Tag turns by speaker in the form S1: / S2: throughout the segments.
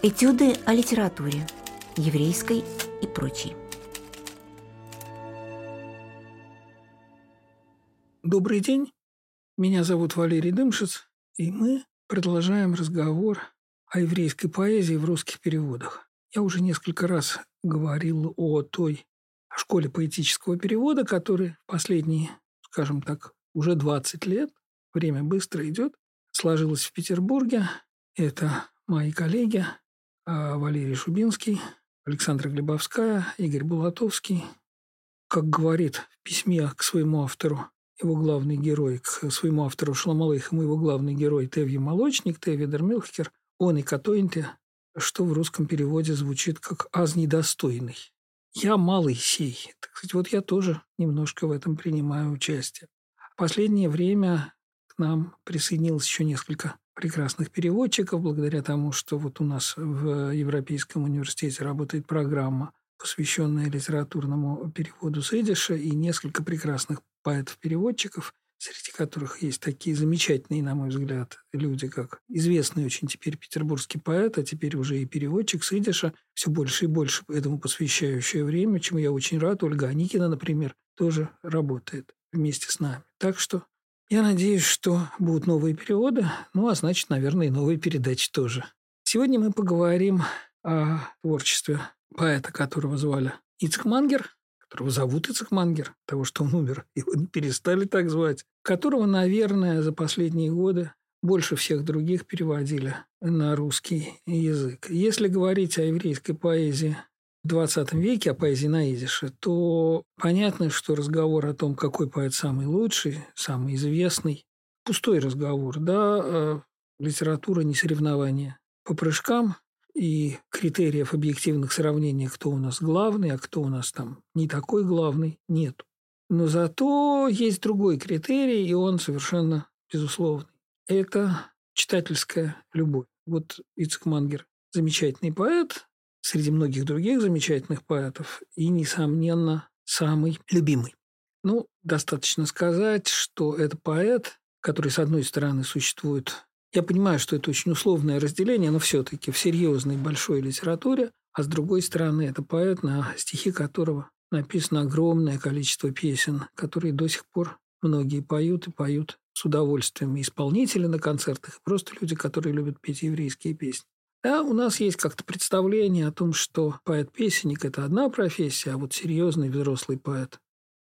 S1: Этюды о литературе, еврейской и прочей.
S2: Добрый день, меня зовут Валерий Дымшиц, и мы продолжаем разговор о еврейской поэзии в русских переводах. Я уже несколько раз говорил о той школе поэтического перевода, который последние, скажем так, уже 20 лет, время быстро идет, сложилась в Петербурге. Это мои коллеги Валерий Шубинский, Александра Глебовская, Игорь Булатовский. Как говорит в письме к своему автору его главный герой, к своему автору Шламалейхаму его главный герой Тевье Молочник, Тевье Дермилхкер, он и Катоинте, что в русском переводе звучит как «аз недостойный». Я малый сей. Так сказать, вот я тоже немножко в этом принимаю участие. В последнее время к нам присоединилось еще несколько прекрасных переводчиков, благодаря тому, что вот у нас в Европейском университете работает программа, посвященная литературному переводу с и несколько прекрасных поэтов-переводчиков, среди которых есть такие замечательные, на мой взгляд, люди, как известный очень теперь петербургский поэт, а теперь уже и переводчик с все больше и больше этому посвящающее время, чему я очень рад. Ольга Аникина, например, тоже работает вместе с нами. Так что я надеюсь, что будут новые переводы, ну а значит, наверное, и новые передачи тоже. Сегодня мы поговорим о творчестве поэта, которого звали Ицк Мангер, которого зовут Ицк Мангер, того, что он умер, его перестали так звать, которого, наверное, за последние годы больше всех других переводили на русский язык. Если говорить о еврейской поэзии в 20 веке, о поэзии на то понятно, что разговор о том, какой поэт самый лучший, самый известный, пустой разговор, да, э, литература не соревнование. По прыжкам и критериев объективных сравнений, кто у нас главный, а кто у нас там не такой главный, нет. Но зато есть другой критерий, и он совершенно безусловный. Это читательская любовь. Вот Ицек Мангер – замечательный поэт, среди многих других замечательных поэтов и, несомненно, самый любимый. Ну, достаточно сказать, что это поэт, который, с одной стороны, существует я понимаю, что это очень условное разделение, но все-таки в серьезной большой литературе, а с другой стороны, это поэт, на стихи которого написано огромное количество песен, которые до сих пор многие поют и поют с удовольствием. И исполнители на концертах, и просто люди, которые любят петь еврейские песни. Да, у нас есть как-то представление о том, что поэт-песенник – это одна профессия, а вот серьезный взрослый поэт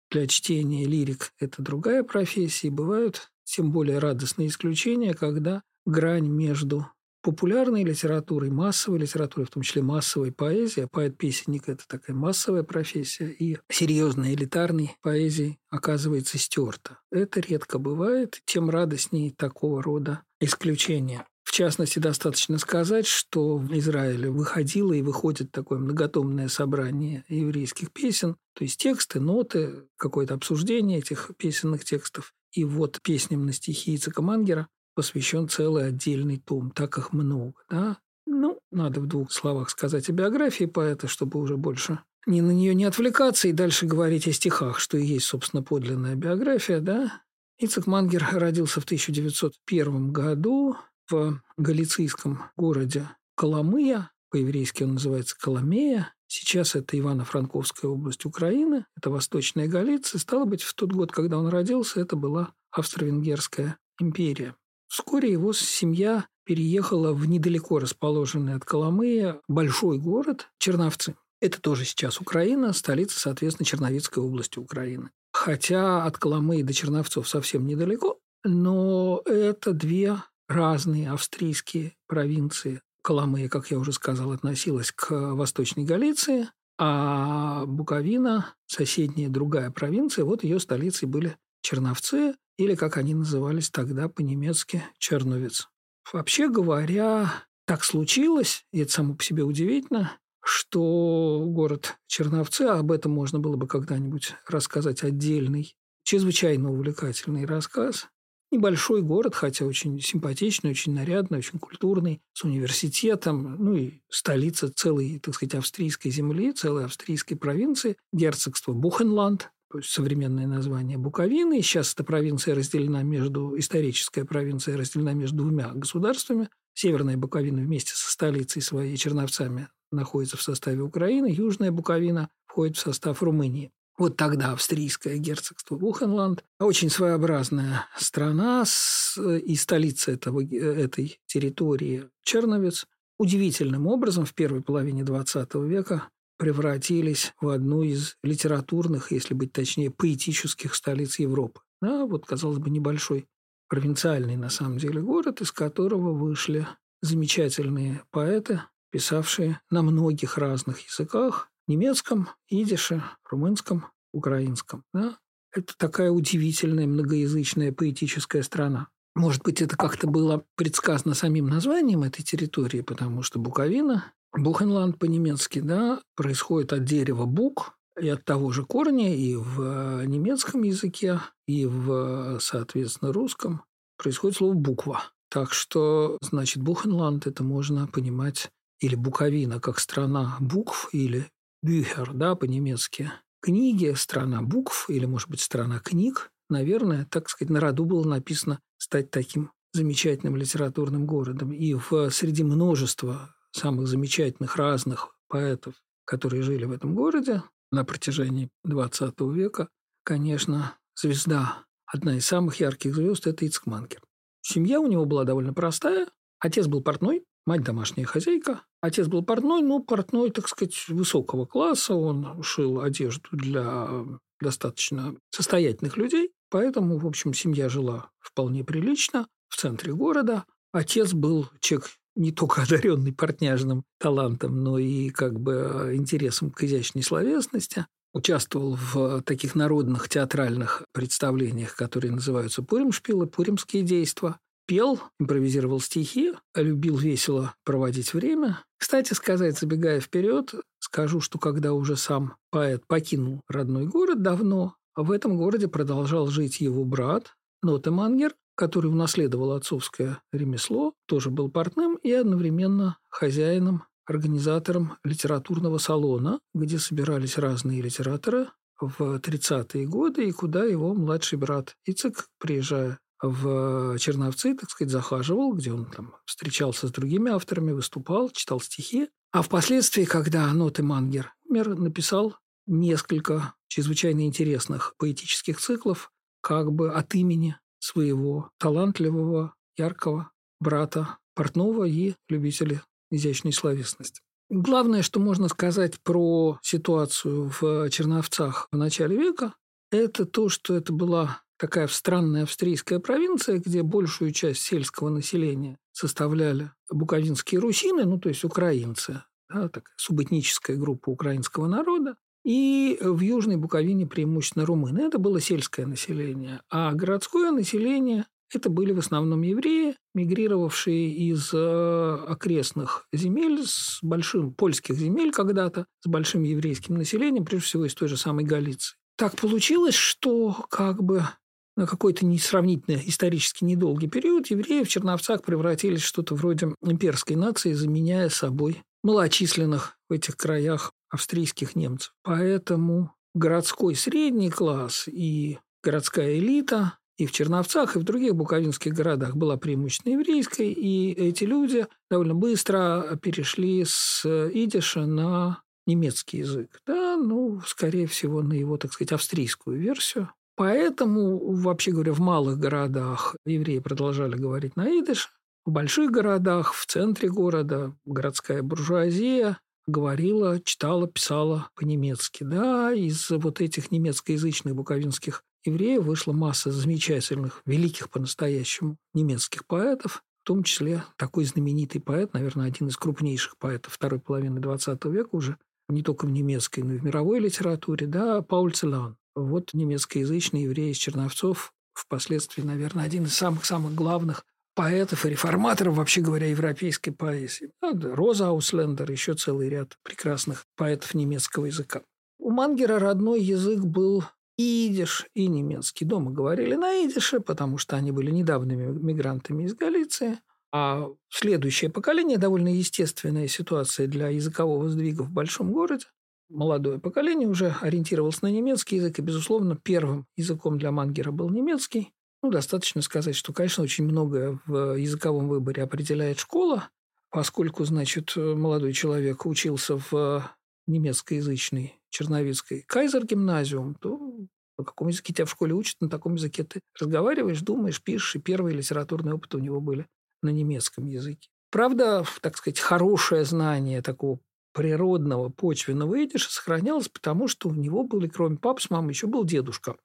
S2: для чтения лирик – это другая профессия. И бывают тем более радостные исключения, когда грань между популярной литературой, массовой литературой, в том числе массовой поэзией, а поэт-песенник – это такая массовая профессия, и серьезной элитарной поэзией оказывается стерта. Это редко бывает, тем радостнее такого рода исключения. В частности, достаточно сказать, что в Израиле выходило и выходит такое многотомное собрание еврейских песен, то есть тексты, ноты, какое-то обсуждение этих песенных текстов. И вот песням на стихи Ицека Мангера посвящен целый отдельный том, так их много. Да? Ну, надо в двух словах сказать о биографии поэта, чтобы уже больше ни на нее не отвлекаться и дальше говорить о стихах, что и есть, собственно, подлинная биография. Да? Ицек Мангер родился в 1901 году в галицийском городе Коломыя, по-еврейски он называется Коломея. Сейчас это Ивано-Франковская область Украины, это Восточная Галиция. Стало быть, в тот год, когда он родился, это была Австро-Венгерская империя. Вскоре его семья переехала в недалеко расположенный от Коломыя большой город Черновцы. Это тоже сейчас Украина, столица, соответственно, Черновицкой области Украины. Хотя от Коломыи до Черновцов совсем недалеко, но это две разные австрийские провинции. Коломыя, как я уже сказал, относилась к Восточной Галиции, а Буковина, соседняя другая провинция, вот ее столицей были Черновцы, или, как они назывались тогда по-немецки, Черновец. Вообще говоря, так случилось, и это само по себе удивительно, что город Черновцы, об этом можно было бы когда-нибудь рассказать отдельный, чрезвычайно увлекательный рассказ. Небольшой город, хотя очень симпатичный, очень нарядный, очень культурный, с университетом, ну и столица целой, так сказать, австрийской земли, целой австрийской провинции, герцогство Бухенланд, современное название Буковины. Сейчас эта провинция разделена между, историческая провинция разделена между двумя государствами. Северная Буковина вместе со столицей своей Черновцами находится в составе Украины, Южная Буковина входит в состав Румынии. Вот тогда австрийское герцогство Бухенланд, очень своеобразная страна и столица этого, этой территории Черновец, удивительным образом в первой половине XX века превратились в одну из литературных, если быть точнее, поэтических столиц Европы. Да, вот, казалось бы, небольшой провинциальный на самом деле город, из которого вышли замечательные поэты, писавшие на многих разных языках, немецком, идише, румынском, украинском. Да? Это такая удивительная многоязычная поэтическая страна. Может быть, это как-то было предсказано самим названием этой территории, потому что Буковина, Бухенланд по-немецки, да, происходит от дерева бук, и от того же корня и в немецком языке, и в, соответственно, русском происходит слово «буква». Так что, значит, Бухенланд это можно понимать или Буковина как страна букв, или Бюхер, да, по-немецки. Книги – страна букв, или, может быть, страна книг. Наверное, так сказать, на роду было написано стать таким замечательным литературным городом. И в, среди множества самых замечательных разных поэтов, которые жили в этом городе на протяжении XX века, конечно, звезда, одна из самых ярких звезд – это Ицкмангер. Семья у него была довольно простая. Отец был портной, мать домашняя хозяйка. Отец был портной, но портной, так сказать, высокого класса. Он шил одежду для достаточно состоятельных людей. Поэтому, в общем, семья жила вполне прилично в центре города. Отец был человек не только одаренный портняжным талантом, но и как бы интересом к изящной словесности. Участвовал в таких народных театральных представлениях, которые называются пуримшпилы, пуримские действия пел, импровизировал стихи, любил весело проводить время. Кстати сказать, забегая вперед, скажу, что когда уже сам поэт покинул родной город давно, в этом городе продолжал жить его брат Нотемангер, который унаследовал отцовское ремесло, тоже был портным и одновременно хозяином, организатором литературного салона, где собирались разные литераторы в 30-е годы, и куда его младший брат Ицек, приезжая в Черновцы, так сказать, захаживал, где он там встречался с другими авторами, выступал, читал стихи. А впоследствии, когда Ноты Мангер умер, написал несколько чрезвычайно интересных поэтических циклов как бы от имени своего талантливого, яркого брата Портнова и любителя изящной словесности. Главное, что можно сказать про ситуацию в Черновцах в начале века, это то, что это была такая странная австрийская провинция, где большую часть сельского населения составляли буковинские русины, ну, то есть украинцы, да, такая субэтническая группа украинского народа, и в Южной Буковине преимущественно румыны. Это было сельское население. А городское население – это были в основном евреи, мигрировавшие из э, окрестных земель, с большим польских земель когда-то, с большим еврейским населением, прежде всего из той же самой Галиции. Так получилось, что как бы на какой-то несравнительно исторически недолгий период евреи в Черновцах превратились в что-то вроде имперской нации, заменяя собой малочисленных в этих краях австрийских немцев. Поэтому городской средний класс и городская элита и в Черновцах, и в других буковинских городах была преимущественно еврейской, и эти люди довольно быстро перешли с идиша на немецкий язык. Да, ну, скорее всего, на его, так сказать, австрийскую версию. Поэтому, вообще говоря, в малых городах евреи продолжали говорить на идыш, в больших городах, в центре города, городская буржуазия говорила, читала, писала по-немецки. Да, из вот этих немецкоязычных буковинских евреев вышла масса замечательных, великих по-настоящему немецких поэтов, в том числе такой знаменитый поэт, наверное, один из крупнейших поэтов второй половины XX века уже, не только в немецкой, но и в мировой литературе, да, Пауль Целан. Вот немецкоязычный еврей из Черновцов, впоследствии, наверное, один из самых-самых главных поэтов и реформаторов, вообще говоря, европейской поэзии. Роза Ауслендер, еще целый ряд прекрасных поэтов немецкого языка. У Мангера родной язык был и идиш, и немецкий. Дома говорили на идише, потому что они были недавними мигрантами из Галиции. А следующее поколение – довольно естественная ситуация для языкового сдвига в большом городе. Молодое поколение уже ориентировалось на немецкий язык, и, безусловно, первым языком для Мангера был немецкий. Ну, достаточно сказать, что, конечно, очень многое в языковом выборе определяет школа, поскольку, значит, молодой человек учился в немецкоязычной черновицкой кайзер-гимназиум, то на каком языке тебя в школе учат, на таком языке ты разговариваешь, думаешь, пишешь, и первые литературные опыты у него были на немецком языке. Правда, так сказать, хорошее знание такого природного почвенного идиша сохранялось, потому что у него был, кроме папы с мамой, еще был дедушка.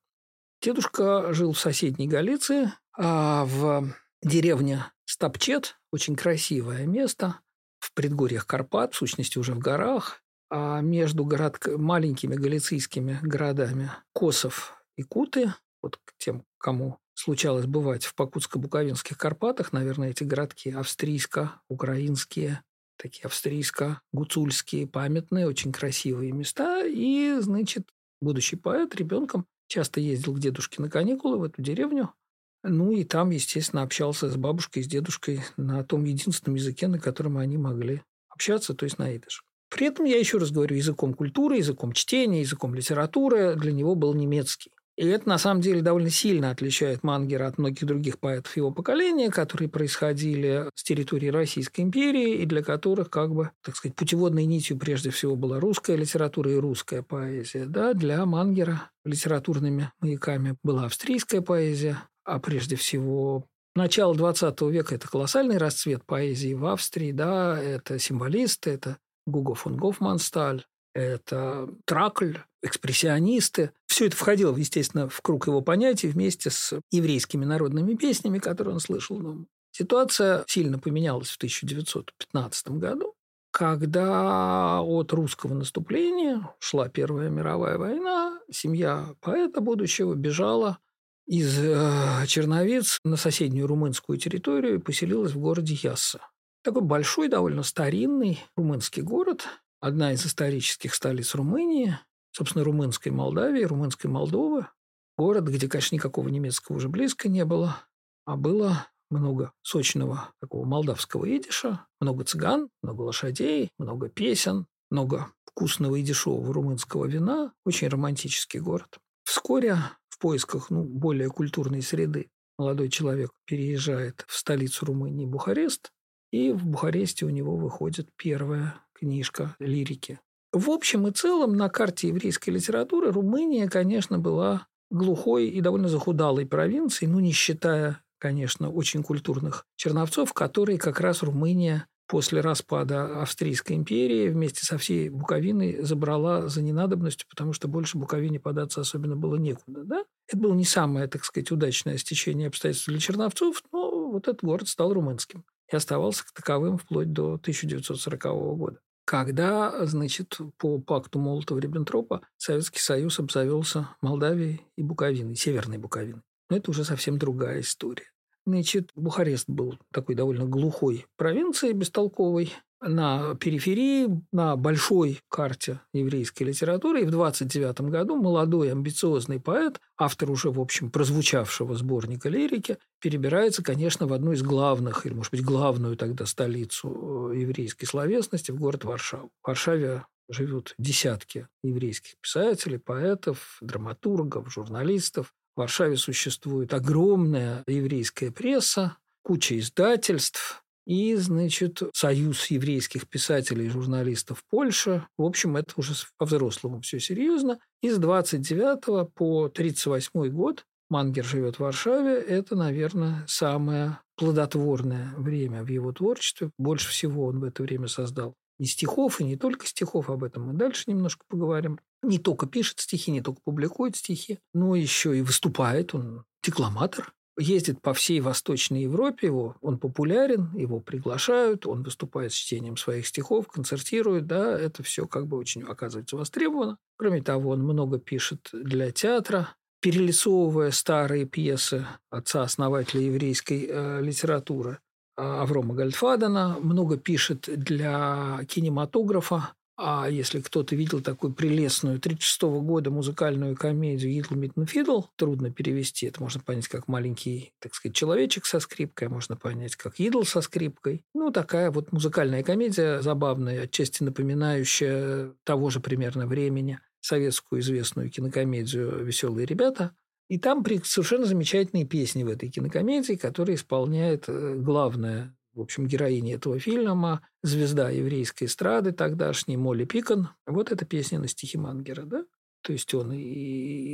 S2: Дедушка жил в соседней Галиции, а в деревне Стопчет, очень красивое место, в предгорьях Карпат, в сущности уже в горах, а между город... маленькими галицийскими городами Косов и Куты, вот тем, кому случалось бывать в Покутско-Буковинских Карпатах, наверное, эти городки австрийско-украинские, такие австрийско-гуцульские, памятные, очень красивые места. И, значит, будущий поэт ребенком часто ездил к дедушке на каникулы в эту деревню. Ну и там, естественно, общался с бабушкой, с дедушкой на том единственном языке, на котором они могли общаться, то есть на идыш. При этом, я еще раз говорю, языком культуры, языком чтения, языком литературы для него был немецкий. И это, на самом деле, довольно сильно отличает Мангера от многих других поэтов его поколения, которые происходили с территории Российской империи и для которых, как бы, так сказать, путеводной нитью прежде всего была русская литература и русская поэзия. Да, для Мангера литературными маяками была австрийская поэзия, а прежде всего начало XX века – это колоссальный расцвет поэзии в Австрии, да, это символисты, это Гуго фон Гофмансталь, это Тракль, экспрессионисты. Все это входило, естественно, в круг его понятий вместе с еврейскими народными песнями, которые он слышал дома. Ситуация сильно поменялась в 1915 году, когда от русского наступления шла Первая мировая война, семья поэта будущего бежала из э, Черновиц на соседнюю румынскую территорию и поселилась в городе Ясса. Такой большой, довольно старинный румынский город, одна из исторических столиц Румынии, собственно, румынской Молдавии, румынской Молдовы. Город, где, конечно, никакого немецкого уже близко не было, а было много сочного такого молдавского идиша, много цыган, много лошадей, много песен, много вкусного и дешевого румынского вина. Очень романтический город. Вскоре в поисках ну, более культурной среды молодой человек переезжает в столицу Румынии Бухарест, и в Бухаресте у него выходит первая книжка лирики в общем и целом на карте еврейской литературы Румыния, конечно, была глухой и довольно захудалой провинцией, ну, не считая, конечно, очень культурных черновцов, которые как раз Румыния после распада Австрийской империи вместе со всей Буковиной забрала за ненадобностью, потому что больше Буковине податься особенно было некуда. Да? Это было не самое, так сказать, удачное стечение обстоятельств для черновцов, но вот этот город стал румынским и оставался таковым вплоть до 1940 года когда, значит, по пакту Молотова-Риббентропа Советский Союз обзавелся Молдавией и Буковиной, Северной Буковиной. Но это уже совсем другая история. Значит, Бухарест был такой довольно глухой провинцией, бестолковой, на периферии, на большой карте еврейской литературы. И в 29 году молодой амбициозный поэт, автор уже, в общем, прозвучавшего сборника лирики, перебирается, конечно, в одну из главных, или, может быть, главную тогда столицу э, еврейской словесности, в город Варшаву. В Варшаве живут десятки еврейских писателей, поэтов, драматургов, журналистов. В Варшаве существует огромная еврейская пресса, куча издательств, и, значит, Союз еврейских писателей и журналистов Польши. В общем, это уже по-взрослому все серьезно. И с 29 по 38 год Мангер живет в Варшаве. Это, наверное, самое плодотворное время в его творчестве. Больше всего он в это время создал и стихов, и не только стихов, об этом мы дальше немножко поговорим. Не только пишет стихи, не только публикует стихи, но еще и выступает, он декламатор, ездит по всей Восточной Европе, его, он популярен, его приглашают, он выступает с чтением своих стихов, концертирует, да, это все как бы очень оказывается востребовано. Кроме того, он много пишет для театра, перелицовывая старые пьесы отца-основателя еврейской э, литературы Аврома Гальдфадена, много пишет для кинематографа, а если кто-то видел такую прелестную 36 года музыкальную комедию «Идл Митн Фидл», трудно перевести. Это можно понять как маленький, так сказать, человечек со скрипкой, а можно понять как идол со скрипкой. Ну, такая вот музыкальная комедия забавная, отчасти напоминающая того же примерно времени советскую известную кинокомедию «Веселые ребята», И там совершенно замечательные песни в этой кинокомедии, которые исполняет э, главная в общем, героиня этого фильма, звезда еврейской эстрады тогдашней, Молли Пикон. Вот эта песня на стихи Мангера, да? То есть он и,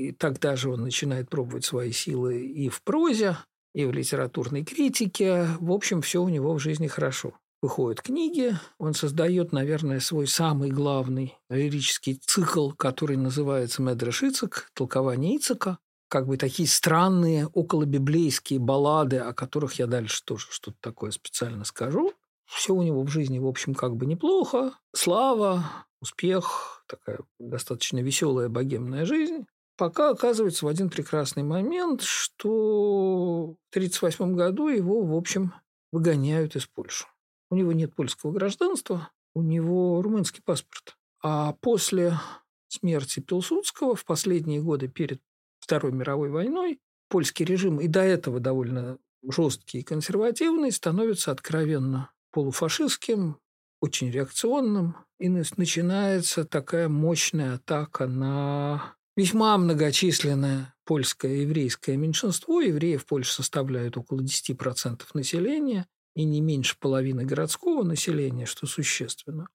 S2: и тогда же он начинает пробовать свои силы и в прозе, и в литературной критике. В общем, все у него в жизни хорошо. Выходят книги, он создает, наверное, свой самый главный лирический цикл, который называется «Медреш Ицек», «Толкование Ицека», как бы такие странные околобиблейские баллады, о которых я дальше тоже что-то такое специально скажу. Все у него в жизни, в общем, как бы неплохо. Слава, успех, такая достаточно веселая богемная жизнь. Пока оказывается в один прекрасный момент, что в 1938 году его, в общем, выгоняют из Польши. У него нет польского гражданства, у него румынский паспорт. А после смерти Пилсудского в последние годы перед Второй мировой войной польский режим и до этого довольно жесткий и консервативный становится откровенно полуфашистским, очень реакционным, и начинается такая мощная атака на весьма многочисленное польское еврейское меньшинство. Евреи в Польше составляют около 10% населения и не меньше половины городского населения, что существенно.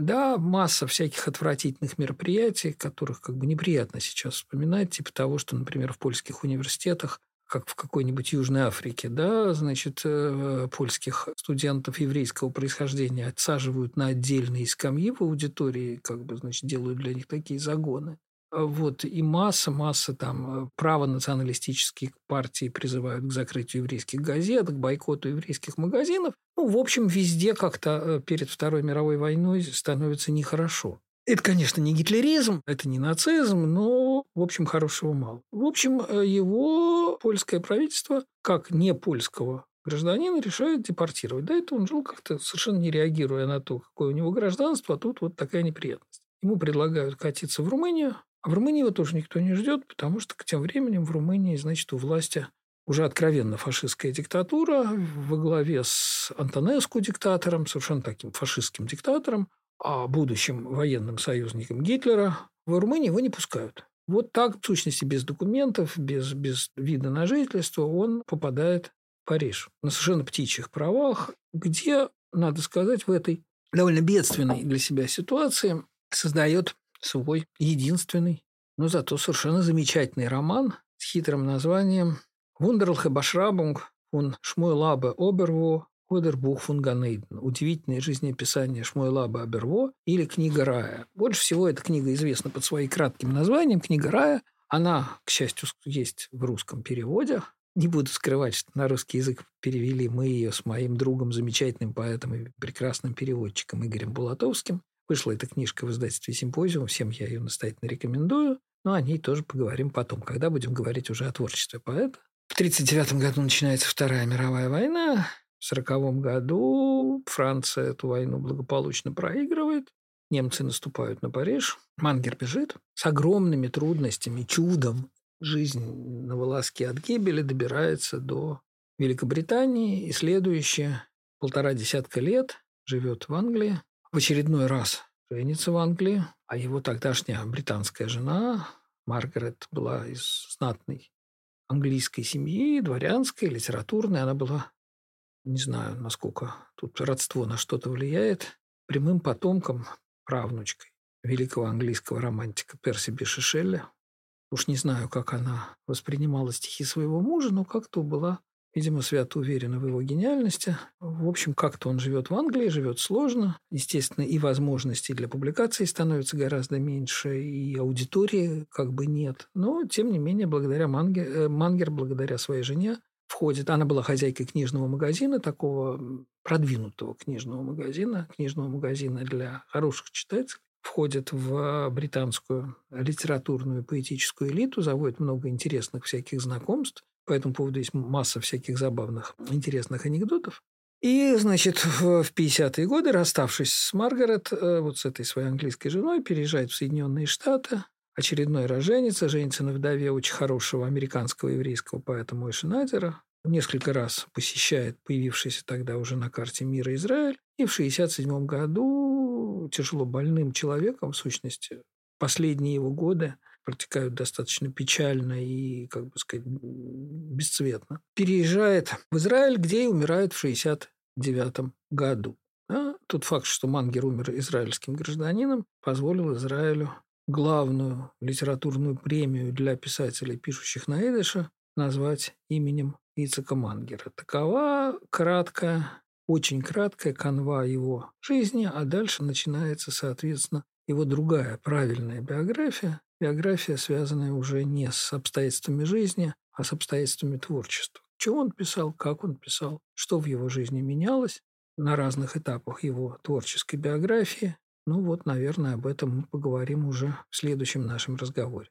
S2: Да, масса всяких отвратительных мероприятий, которых как бы неприятно сейчас вспоминать, типа того, что, например, в польских университетах как в какой-нибудь Южной Африке, да, значит, э, польских студентов еврейского происхождения отсаживают на отдельные скамьи в аудитории, как бы, значит, делают для них такие загоны. Вот, и масса, масса там э, правонационалистических партий призывают к закрытию еврейских газет, к бойкоту еврейских магазинов. Ну, в общем, везде как-то э, перед Второй мировой войной становится нехорошо. Это, конечно, не гитлеризм, это не нацизм, но, в общем, хорошего мало. В общем, э, его польское правительство, как не польского гражданина, решает депортировать. Да, это он жил как-то совершенно не реагируя на то, какое у него гражданство, а тут вот такая неприятность. Ему предлагают катиться в Румынию, а в Румынии его тоже никто не ждет, потому что к тем временем в Румынии, значит, у власти уже откровенно фашистская диктатура во главе с Антонеску диктатором, совершенно таким фашистским диктатором, а будущим военным союзником Гитлера, в Румынии его не пускают. Вот так, в сущности, без документов, без, без вида на жительство, он попадает в Париж на совершенно птичьих правах, где, надо сказать, в этой довольно бедственной для себя ситуации создает свой единственный, но зато совершенно замечательный роман с хитрым названием «Вундерлхе Башрабунг фун Шмуэлабе Оберво Одербух фун Ганейден. Удивительное жизнеописание Шмуэлаба Оберво или «Книга рая». Больше всего эта книга известна под своим кратким названием «Книга рая». Она, к счастью, есть в русском переводе. Не буду скрывать, что на русский язык перевели мы ее с моим другом, замечательным поэтом и прекрасным переводчиком Игорем Булатовским. Вышла эта книжка в издательстве «Симпозиум». Всем я ее настоятельно рекомендую. Но о ней тоже поговорим потом, когда будем говорить уже о творчестве поэта. В 1939 году начинается Вторая мировая война. В 1940 году Франция эту войну благополучно проигрывает. Немцы наступают на Париж. Мангер бежит с огромными трудностями, чудом. Жизнь на волоске от гибели добирается до Великобритании. И следующие полтора десятка лет живет в Англии в очередной раз женится в Англии, а его тогдашняя британская жена Маргарет была из знатной английской семьи, дворянской, литературной. Она была, не знаю, насколько тут родство на что-то влияет, прямым потомком, правнучкой великого английского романтика Перси Биши Шелли. Уж не знаю, как она воспринимала стихи своего мужа, но как-то была Видимо, свято уверена в его гениальности. В общем, как-то он живет в Англии, живет сложно. Естественно, и возможностей для публикации становится гораздо меньше, и аудитории как бы нет. Но, тем не менее, благодаря Мангер, э, Мангер благодаря своей жене, входит. Она была хозяйкой книжного магазина, такого продвинутого книжного магазина, книжного магазина для хороших читателей входит в британскую литературную поэтическую элиту, заводит много интересных всяких знакомств. По этому поводу есть масса всяких забавных, интересных анекдотов. И, значит, в 50-е годы, расставшись с Маргарет, э, вот с этой своей английской женой, переезжает в Соединенные Штаты, очередной раз женится, на вдове очень хорошего американского еврейского поэта Мойши Надера, несколько раз посещает появившийся тогда уже на карте мира Израиль, и в 67 году тяжело больным человеком, в сущности, последние его годы протекают достаточно печально и, как бы сказать, бесцветно. Переезжает в Израиль, где и умирает в 69 году. А тот факт, что Мангер умер израильским гражданином, позволил Израилю главную литературную премию для писателей, пишущих на идыше, назвать именем Ицека Мангера. Такова краткая, очень краткая канва его жизни, а дальше начинается, соответственно, его другая правильная биография, биография, связанная уже не с обстоятельствами жизни, а с обстоятельствами творчества. Чего он писал, как он писал, что в его жизни менялось на разных этапах его творческой биографии. Ну вот, наверное, об этом мы поговорим уже в следующем нашем разговоре.